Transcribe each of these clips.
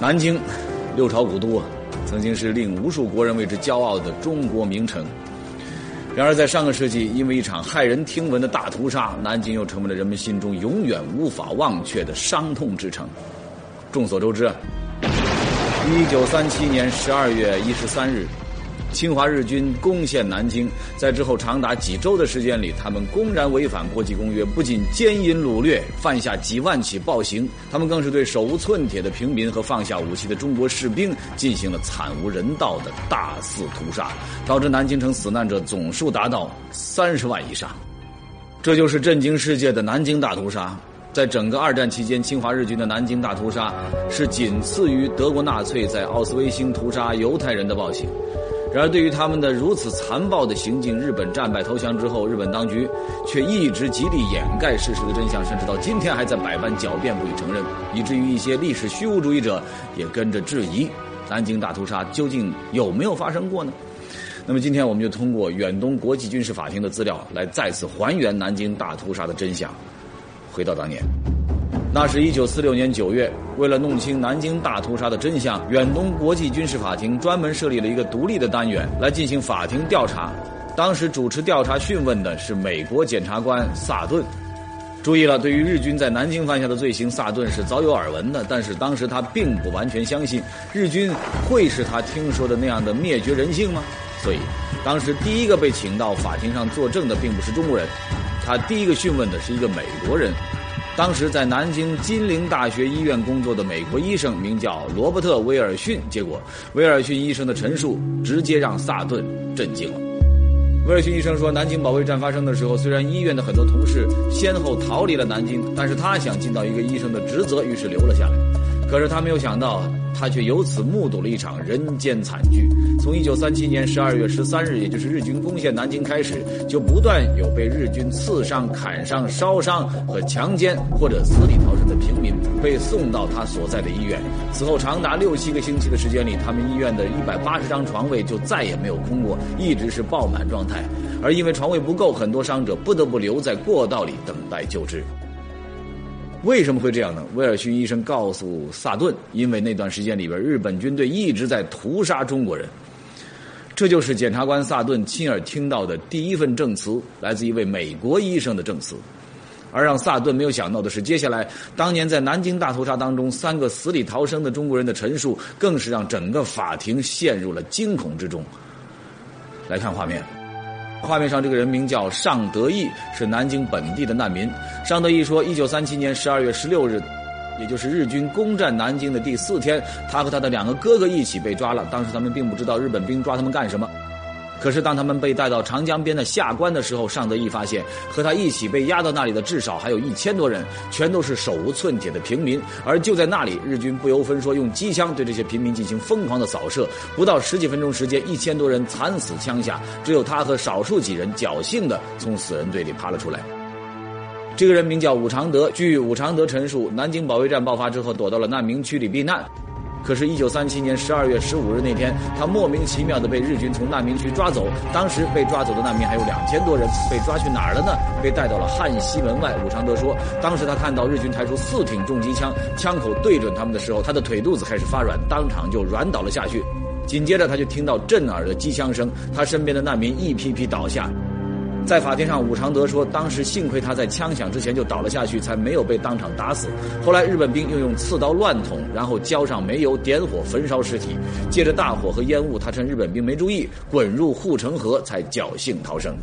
南京，六朝古都啊，曾经是令无数国人为之骄傲的中国名城。然而，在上个世纪，因为一场骇人听闻的大屠杀，南京又成为了人们心中永远无法忘却的伤痛之城。众所周知啊，一九三七年十二月一十三日。侵华日军攻陷南京，在之后长达几周的时间里，他们公然违反国际公约，不仅奸淫掳掠，犯下几万起暴行，他们更是对手无寸铁的平民和放下武器的中国士兵进行了惨无人道的大肆屠杀，导致南京城死难者总数达到三十万以上。这就是震惊世界的南京大屠杀。在整个二战期间，侵华日军的南京大屠杀是仅次于德国纳粹在奥斯威辛屠杀犹太人的暴行。然而，对于他们的如此残暴的行径，日本战败投降之后，日本当局却一直极力掩盖事实的真相，甚至到今天还在百般狡辩不予承认，以至于一些历史虚无主义者也跟着质疑南京大屠杀究竟有没有发生过呢？那么，今天我们就通过远东国际军事法庭的资料，来再次还原南京大屠杀的真相，回到当年。那是一九四六年九月，为了弄清南京大屠杀的真相，远东国际军事法庭专门设立了一个独立的单元来进行法庭调查。当时主持调查讯问的是美国检察官萨顿。注意了，对于日军在南京犯下的罪行，萨顿是早有耳闻的，但是当时他并不完全相信日军会是他听说的那样的灭绝人性吗？所以，当时第一个被请到法庭上作证的并不是中国人，他第一个讯问的是一个美国人。当时在南京金陵大学医院工作的美国医生名叫罗伯特·威尔逊，结果威尔逊医生的陈述直接让萨顿震惊了。威尔逊医生说，南京保卫战发生的时候，虽然医院的很多同事先后逃离了南京，但是他想尽到一个医生的职责，于是留了下来。可是他没有想到。他却由此目睹了一场人间惨剧。从一九三七年十二月十三日，也就是日军攻陷南京开始，就不断有被日军刺伤、砍伤、烧伤和强奸或者死里逃生的平民被送到他所在的医院。此后长达六七个星期的时间里，他们医院的一百八十张床位就再也没有空过，一直是爆满状态。而因为床位不够，很多伤者不得不留在过道里等待救治。为什么会这样呢？威尔逊医生告诉萨顿，因为那段时间里边，日本军队一直在屠杀中国人。这就是检察官萨顿亲耳听到的第一份证词，来自一位美国医生的证词。而让萨顿没有想到的是，接下来当年在南京大屠杀当中三个死里逃生的中国人的陈述，更是让整个法庭陷入了惊恐之中。来看画面。画面上这个人名叫尚德义，是南京本地的难民。尚德义说，一九三七年十二月十六日，也就是日军攻占南京的第四天，他和他的两个哥哥一起被抓了。当时他们并不知道日本兵抓他们干什么。可是，当他们被带到长江边的下关的时候，尚德义发现和他一起被押到那里的至少还有一千多人，全都是手无寸铁的平民。而就在那里，日军不由分说用机枪对这些平民进行疯狂的扫射。不到十几分钟时间，一千多人惨死枪下，只有他和少数几人侥幸的从死人堆里爬了出来。这个人名叫武常德。据武常德陈述，南京保卫战爆发之后，躲到了难民区里避难。可是，一九三七年十二月十五日那天，他莫名其妙的被日军从难民区抓走。当时被抓走的难民还有两千多人，被抓去哪儿了呢？被带到了汉西门外。武常德说，当时他看到日军抬出四挺重机枪，枪口对准他们的时候，他的腿肚子开始发软，当场就软倒了下去。紧接着，他就听到震耳的机枪声，他身边的难民一批批倒下。在法庭上，武常德说，当时幸亏他在枪响之前就倒了下去，才没有被当场打死。后来日本兵又用刺刀乱捅，然后浇上煤油，点火焚烧尸体。借着大火和烟雾，他趁日本兵没注意，滚入护城河，才侥幸逃生。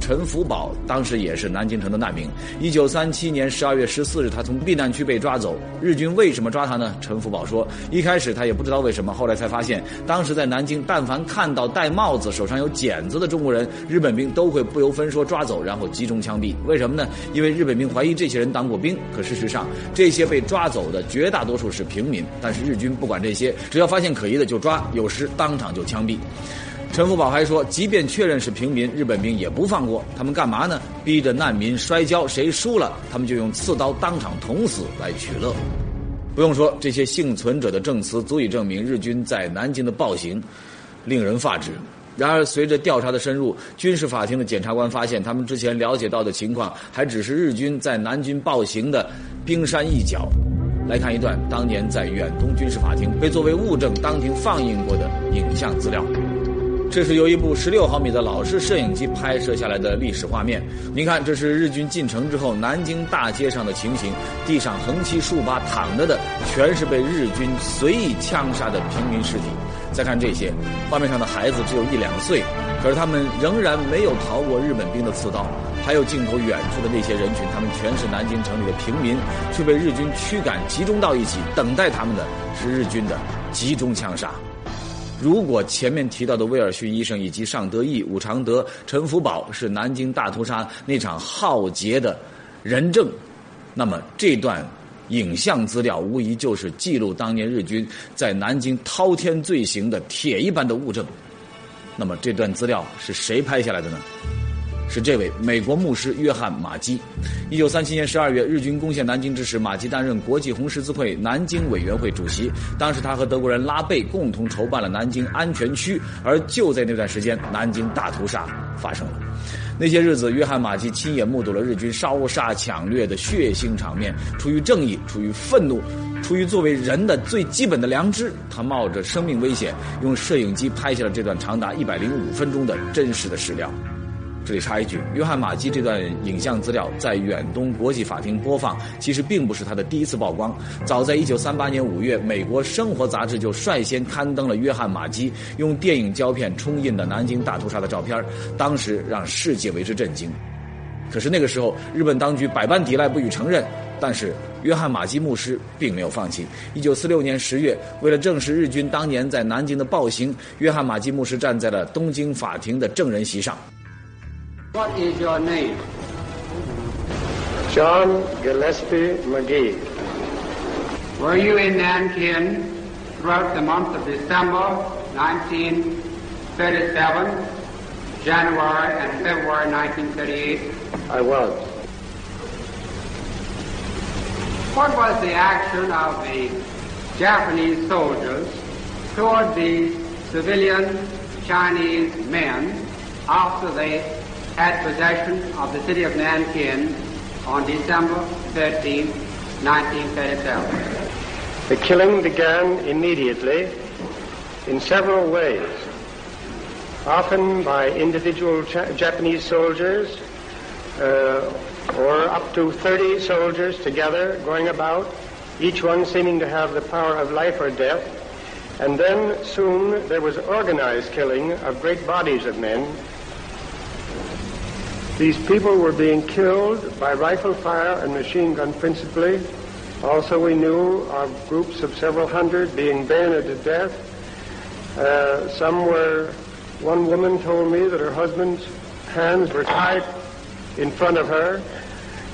陈福宝当时也是南京城的难民。一九三七年十二月十四日，他从避难区被抓走。日军为什么抓他呢？陈福宝说，一开始他也不知道为什么，后来才发现，当时在南京，但凡看到戴帽子、手上有剪子的中国人，日本兵都会不由分说抓走，然后集中枪毙。为什么呢？因为日本兵怀疑这些人当过兵。可事实上，这些被抓走的绝大多数是平民。但是日军不管这些，只要发现可疑的就抓，有时当场就枪毙。陈福宝还说，即便确认是平民，日本兵也不放过他们。干嘛呢？逼着难民摔跤，谁输了，他们就用刺刀当场捅死来取乐。不用说，这些幸存者的证词足以证明日军在南京的暴行令人发指。然而，随着调查的深入，军事法庭的检察官发现，他们之前了解到的情况还只是日军在南京暴行的冰山一角。来看一段当年在远东军事法庭被作为物证当庭放映过的影像资料。这是由一部十六毫米的老式摄影机拍摄下来的历史画面。您看，这是日军进城之后南京大街上的情形，地上横七竖八躺着的全是被日军随意枪杀的平民尸体。再看这些，画面上的孩子只有一两岁，可是他们仍然没有逃过日本兵的刺刀。还有镜头远处的那些人群，他们全是南京城里的平民，却被日军驱赶集中到一起，等待他们的是日军的集中枪杀。如果前面提到的威尔逊医生以及尚德义、武常德、陈福宝是南京大屠杀那场浩劫的人证，那么这段影像资料无疑就是记录当年日军在南京滔天罪行的铁一般的物证。那么这段资料是谁拍下来的呢？是这位美国牧师约翰马基。一九三七年十二月，日军攻陷南京之时，马基担任国际红十字会南京委员会主席。当时他和德国人拉贝共同筹办了南京安全区。而就在那段时间，南京大屠杀发生了。那些日子，约翰马基亲眼目睹了日军烧杀抢掠的血腥场面。出于正义，出于愤怒，出于作为人的最基本的良知，他冒着生命危险，用摄影机拍下了这段长达一百零五分钟的真实的史料。这里插一句，约翰马基这段影像资料在远东国际法庭播放，其实并不是他的第一次曝光。早在一九三八年五月，美国《生活》杂志就率先刊登了约翰马基用电影胶片冲印的南京大屠杀的照片，当时让世界为之震惊。可是那个时候，日本当局百般抵赖，不予承认。但是约翰马基牧师并没有放弃。一九四六年十月，为了证实日军当年在南京的暴行，约翰马基牧师站在了东京法庭的证人席上。What is your name? John Gillespie McGee. Were you in Nankin throughout the month of December 1937, January and February 1938? I was. What was the action of the Japanese soldiers toward the civilian Chinese men after they had possession of the city of Nankin on December 13, 1937. The killing began immediately in several ways, often by individual Japanese soldiers uh, or up to 30 soldiers together going about, each one seeming to have the power of life or death. And then soon there was organized killing of great bodies of men these people were being killed by rifle fire and machine gun principally. Also, we knew of groups of several hundred being bayoneted to death. Uh, some were, one woman told me that her husband's hands were tied in front of her,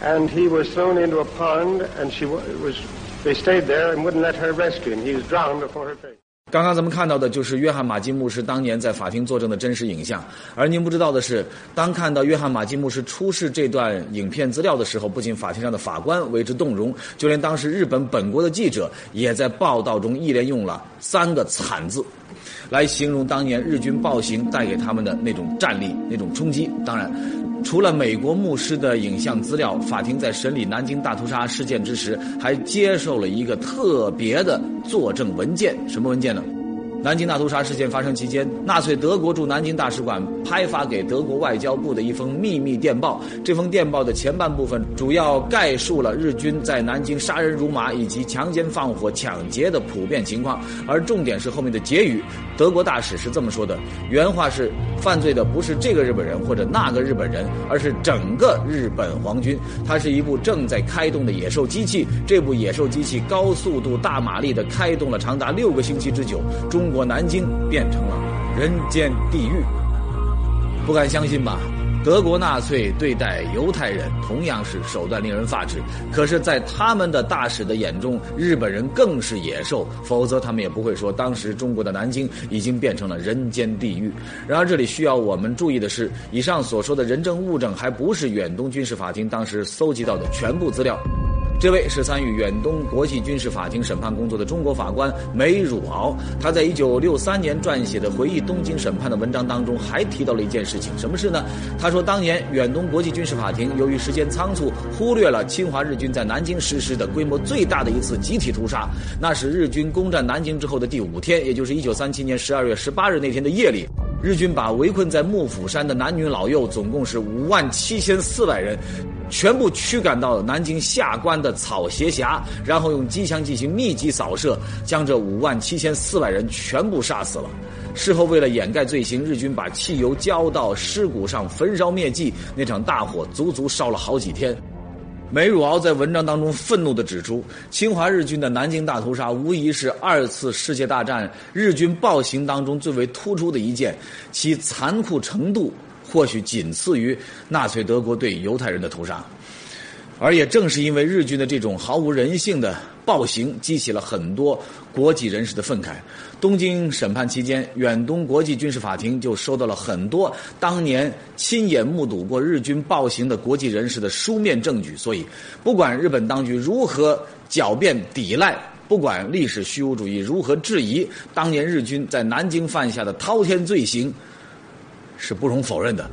and he was thrown into a pond, and she was, they stayed there and wouldn't let her rescue him. He was drowned before her face. 刚刚咱们看到的就是约翰马基牧师当年在法庭作证的真实影像，而您不知道的是，当看到约翰马基牧师出示这段影片资料的时候，不仅法庭上的法官为之动容，就连当时日本本国的记者也在报道中一连用了三个“惨”字，来形容当年日军暴行带给他们的那种战力、那种冲击。当然。除了美国牧师的影像资料，法庭在审理南京大屠杀事件之时，还接受了一个特别的作证文件。什么文件呢？南京大屠杀事件发生期间，纳粹德国驻南京大使馆派发给德国外交部的一封秘密电报。这封电报的前半部分主要概述了日军在南京杀人如麻以及强奸放火、抢劫的普遍情况，而重点是后面的结语。德国大使是这么说的，原话是：“犯罪的不是这个日本人或者那个日本人，而是整个日本皇军。它是一部正在开动的野兽机器。这部野兽机器高速度、大马力的开动了长达六个星期之久。中。”中国南京变成了人间地狱，不敢相信吧？德国纳粹对待犹太人同样是手段令人发指，可是，在他们的大使的眼中，日本人更是野兽，否则他们也不会说当时中国的南京已经变成了人间地狱。然而，这里需要我们注意的是，以上所说的人证物证还不是远东军事法庭当时搜集到的全部资料。这位是参与远东国际军事法庭审判工作的中国法官梅汝敖。他在一九六三年撰写的回忆东京审判的文章当中，还提到了一件事情，什么事呢？他说，当年远东国际军事法庭由于时间仓促，忽略了侵华日军在南京实施的规模最大的一次集体屠杀。那是日军攻占南京之后的第五天，也就是一九三七年十二月十八日那天的夜里。日军把围困在幕府山的男女老幼，总共是五万七千四百人，全部驱赶到南京下关的草鞋峡，然后用机枪进行密集扫射，将这五万七千四百人全部杀死了。事后为了掩盖罪行，日军把汽油浇到尸骨上焚烧灭迹，那场大火足足烧了好几天。梅汝敖在文章当中愤怒地指出，侵华日军的南京大屠杀无疑是二次世界大战日军暴行当中最为突出的一件，其残酷程度或许仅次于纳粹德国对犹太人的屠杀。而也正是因为日军的这种毫无人性的暴行，激起了很多国际人士的愤慨。东京审判期间，远东国际军事法庭就收到了很多当年亲眼目睹过日军暴行的国际人士的书面证据。所以，不管日本当局如何狡辩抵赖，不管历史虚无主义如何质疑，当年日军在南京犯下的滔天罪行，是不容否认的。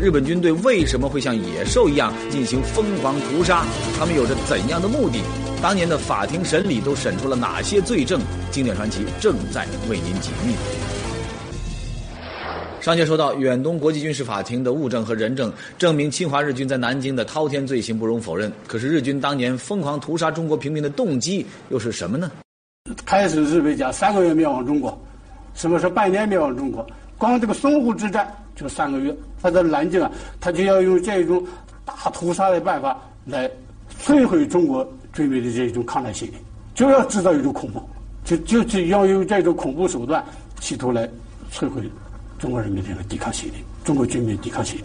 日本军队为什么会像野兽一样进行疯狂屠杀？他们有着怎样的目的？当年的法庭审理都审出了哪些罪证？经典传奇正在为您解密。上节说到，远东国际军事法庭的物证和人证证明侵华日军在南京的滔天罪行不容否认。可是日军当年疯狂屠杀中国平民的动机又是什么呢？开始日本讲三个月灭亡中国，什么是半年灭亡中国？光这个淞沪之战就三个月。他在南京啊，他就要用这种大屠杀的办法来摧毁中国军民的这种抗战心理，就要制造一种恐怖，就就是要用这种恐怖手段，企图来摧毁中国人民这个抵抗心理，中国军民抵抗心理。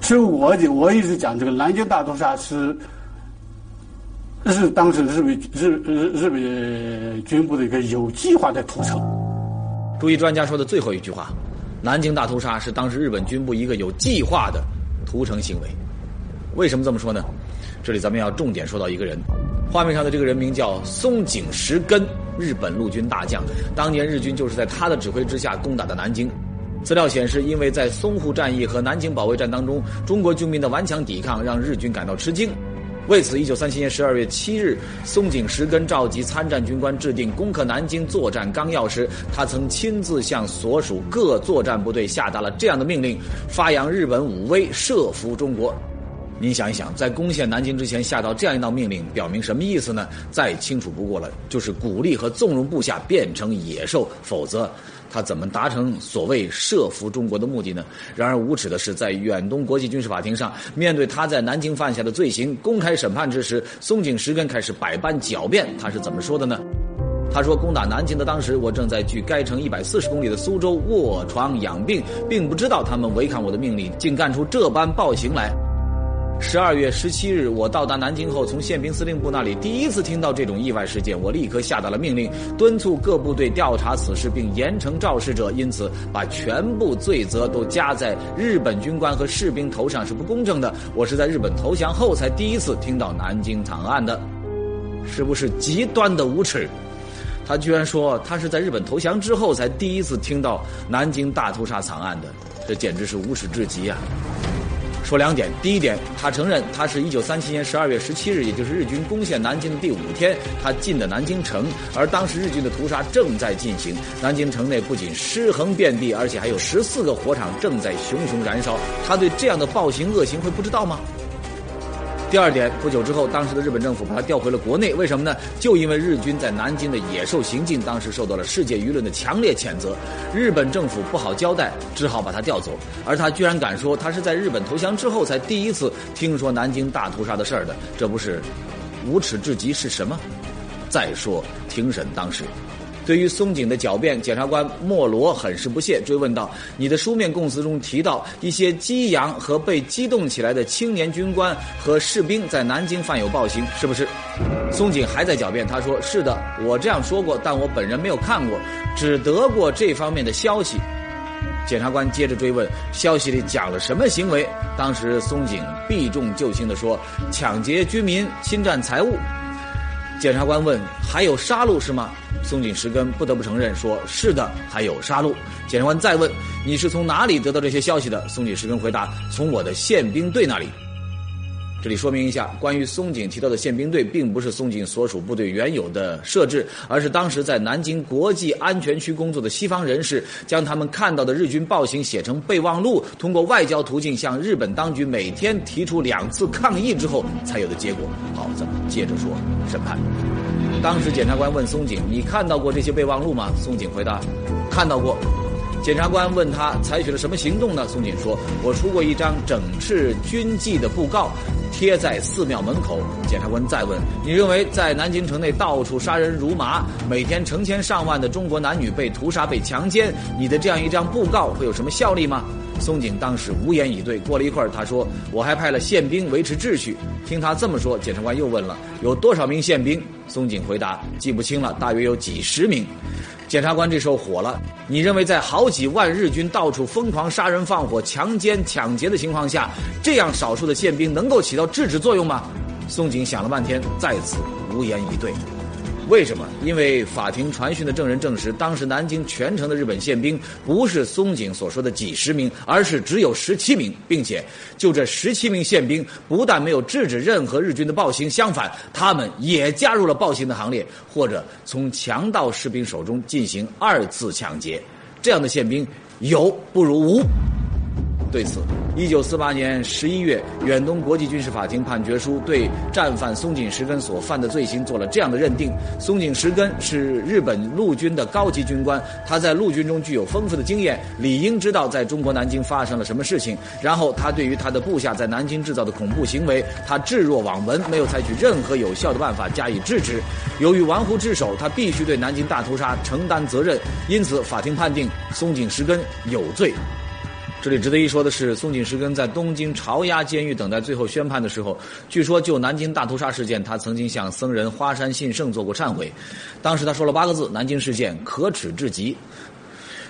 所以我我一直讲，这个南京大屠杀是是当时日本日日日本军部的一个有计划的屠城。注意专家说的最后一句话。南京大屠杀是当时日本军部一个有计划的屠城行为，为什么这么说呢？这里咱们要重点说到一个人，画面上的这个人名叫松井石根，日本陆军大将。当年日军就是在他的指挥之下攻打的南京。资料显示，因为在淞沪战役和南京保卫战当中，中国军民的顽强抵抗让日军感到吃惊。为此，一九三七年十二月七日，松井石根召集参战军官制定攻克南京作战纲要时，他曾亲自向所属各作战部队下达了这样的命令：发扬日本武威，设伏中国。您想一想，在攻陷南京之前下到这样一道命令，表明什么意思呢？再清楚不过了，就是鼓励和纵容部下变成野兽，否则。他怎么达成所谓设伏中国的目的呢？然而无耻的是，在远东国际军事法庭上，面对他在南京犯下的罪行公开审判之时，松井石根开始百般狡辩。他是怎么说的呢？他说：“攻打南京的当时，我正在距该城一百四十公里的苏州卧床养病，并不知道他们违抗我的命令，竟干出这般暴行来。”十二月十七日，我到达南京后，从宪兵司令部那里第一次听到这种意外事件，我立刻下达了命令，敦促各部队调查此事，并严惩肇事者。因此，把全部罪责都加在日本军官和士兵头上是不公正的。我是在日本投降后才第一次听到南京惨案的，是不是极端的无耻？他居然说他是在日本投降之后才第一次听到南京大屠杀惨案的，这简直是无耻至极啊！说两点，第一点，他承认他是一九三七年十二月十七日，也就是日军攻陷南京的第五天，他进的南京城，而当时日军的屠杀正在进行，南京城内不仅尸横遍地，而且还有十四个火场正在熊熊燃烧，他对这样的暴行恶行会不知道吗？第二点，不久之后，当时的日本政府把他调回了国内，为什么呢？就因为日军在南京的野兽行径，当时受到了世界舆论的强烈谴责，日本政府不好交代，只好把他调走。而他居然敢说，他是在日本投降之后才第一次听说南京大屠杀的事儿的，这不是无耻至极是什么？再说庭审当时。对于松井的狡辩，检察官莫罗很是不屑，追问道：“你的书面供词中提到一些激扬和被激动起来的青年军官和士兵在南京犯有暴行，是不是？”松井还在狡辩，他说：“是的，我这样说过，但我本人没有看过，只得过这方面的消息。”检察官接着追问，消息里讲了什么行为？当时松井避重就轻地说：“抢劫居民，侵占财物。”检察官问：“还有杀戮是吗？”松井石根不得不承认说：“是的，还有杀戮。”检察官再问：“你是从哪里得到这些消息的？”松井石根回答：“从我的宪兵队那里。”这里说明一下，关于松井提到的宪兵队，并不是松井所属部队原有的设置，而是当时在南京国际安全区工作的西方人士，将他们看到的日军暴行写成备忘录，通过外交途径向日本当局每天提出两次抗议之后才有的结果。好，咱们接着说审判。当时检察官问松井：“你看到过这些备忘录吗？”松井回答：“看到过。”检察官问他采取了什么行动呢？松井说：“我出过一张整治军纪的布告。”贴在寺庙门口。检察官再问：“你认为在南京城内到处杀人如麻，每天成千上万的中国男女被屠杀、被强奸，你的这样一张布告会有什么效力吗？”松井当时无言以对。过了一会儿，他说：“我还派了宪兵维持秩序。”听他这么说，检察官又问了：“有多少名宪兵？”松井回答：“记不清了，大约有几十名。”检察官这时候火了：“你认为在好几万日军到处疯狂杀人放火、强奸、抢劫的情况下，这样少数的宪兵能够起到制止作用吗？”松井想了半天，再次无言以对。为什么？因为法庭传讯的证人证实，当时南京全城的日本宪兵不是松井所说的几十名，而是只有十七名，并且就这十七名宪兵，不但没有制止任何日军的暴行，相反，他们也加入了暴行的行列，或者从强盗士兵手中进行二次抢劫。这样的宪兵有不如无。对此，一九四八年十一月，远东国际军事法庭判决书对战犯松井石根所犯的罪行做了这样的认定：松井石根是日本陆军的高级军官，他在陆军中具有丰富的经验，理应知道在中国南京发生了什么事情。然后，他对于他的部下在南京制造的恐怖行为，他置若罔闻，没有采取任何有效的办法加以制止。由于玩忽职守，他必须对南京大屠杀承担责任。因此，法庭判定松井石根有罪。这里值得一说的是，松井石根在东京朝押监狱等待最后宣判的时候，据说就南京大屠杀事件，他曾经向僧人花山信胜做过忏悔。当时他说了八个字：“南京事件可耻至极。”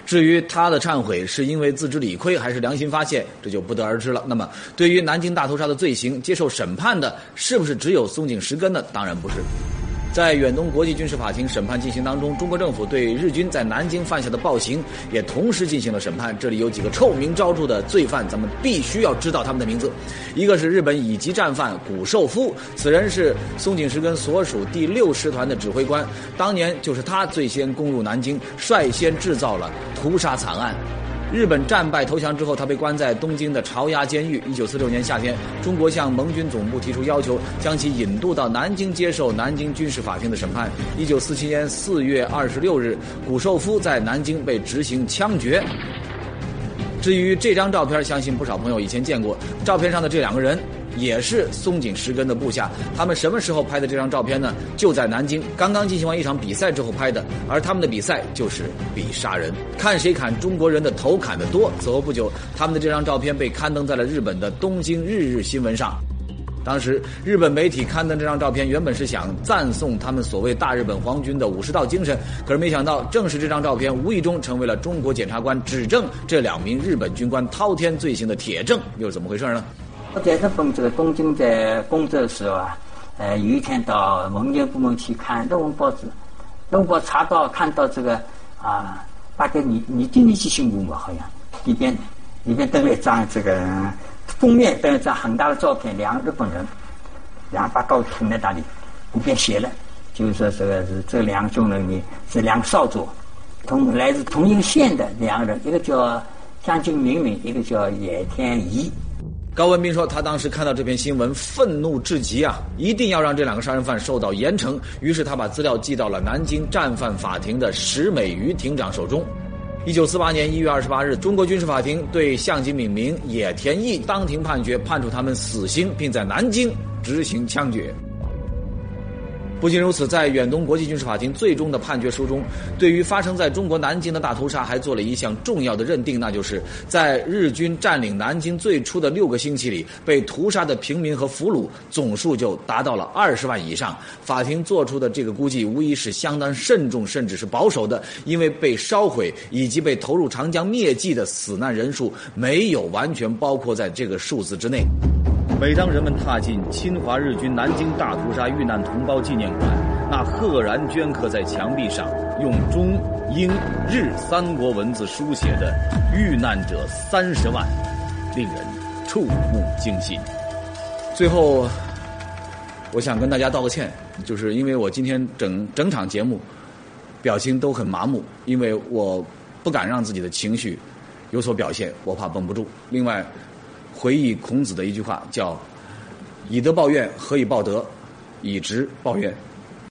至于他的忏悔是因为自知理亏还是良心发现，这就不得而知了。那么，对于南京大屠杀的罪行，接受审判的是不是只有松井石根呢？当然不是。在远东国际军事法庭审判进行当中，中国政府对日军在南京犯下的暴行也同时进行了审判。这里有几个臭名昭著的罪犯，咱们必须要知道他们的名字。一个是日本乙级战犯谷寿夫，此人是松井石根所属第六师团的指挥官，当年就是他最先攻入南京，率先制造了屠杀惨案。日本战败投降之后，他被关在东京的朝押监狱。一九四六年夏天，中国向盟军总部提出要求，将其引渡到南京接受南京军事法庭的审判。一九四七年四月二十六日，谷寿夫在南京被执行枪决。至于这张照片，相信不少朋友以前见过。照片上的这两个人。也是松井石根的部下，他们什么时候拍的这张照片呢？就在南京刚刚进行完一场比赛之后拍的，而他们的比赛就是比杀人，看谁砍中国人的头砍得多。此后不久，他们的这张照片被刊登在了日本的东京日日新闻上。当时日本媒体刊登这张照片，原本是想赞颂他们所谓大日本皇军的武士道精神，可是没想到，正是这张照片无意中成为了中国检察官指证这两名日本军官滔天罪行的铁证，又是怎么回事呢？我在日本这个东京在工作的时候啊，呃，有一天到文件部门去看日文报纸，日文查到看到这个啊，大概你你今天去新闻吧，好像里边里边登了一张这个封面登了一张很大的照片，两个日本人，两把刀捅在那里，里边写了，就是说这个是这两个军人呢是两个少佐，同来自同一个县的两个人，一个叫江津明明，一个叫野田仪。高文斌说：“他当时看到这篇新闻，愤怒至极啊！一定要让这两个杀人犯受到严惩。于是他把资料寄到了南京战犯法庭的石美瑜庭长手中。一九四八年一月二十八日，中国军事法庭对向井敏明、野田毅当庭判决，判处他们死刑，并在南京执行枪决。不仅如此，在远东国际军事法庭最终的判决书中，对于发生在中国南京的大屠杀还做了一项重要的认定，那就是在日军占领南京最初的六个星期里，被屠杀的平民和俘虏总数就达到了二十万以上。法庭做出的这个估计无疑是相当慎重，甚至是保守的，因为被烧毁以及被投入长江灭迹的死难人数没有完全包括在这个数字之内。每当人们踏进侵华日军南京大屠杀遇难同胞纪念馆，那赫然镌刻在墙壁上用中、英、日三国文字书写的“遇难者三十万”，令人触目惊心。最后，我想跟大家道个歉，就是因为我今天整整场节目表情都很麻木，因为我不敢让自己的情绪有所表现，我怕绷不住。另外。回忆孔子的一句话，叫“以德报怨，何以报德？以直报怨。”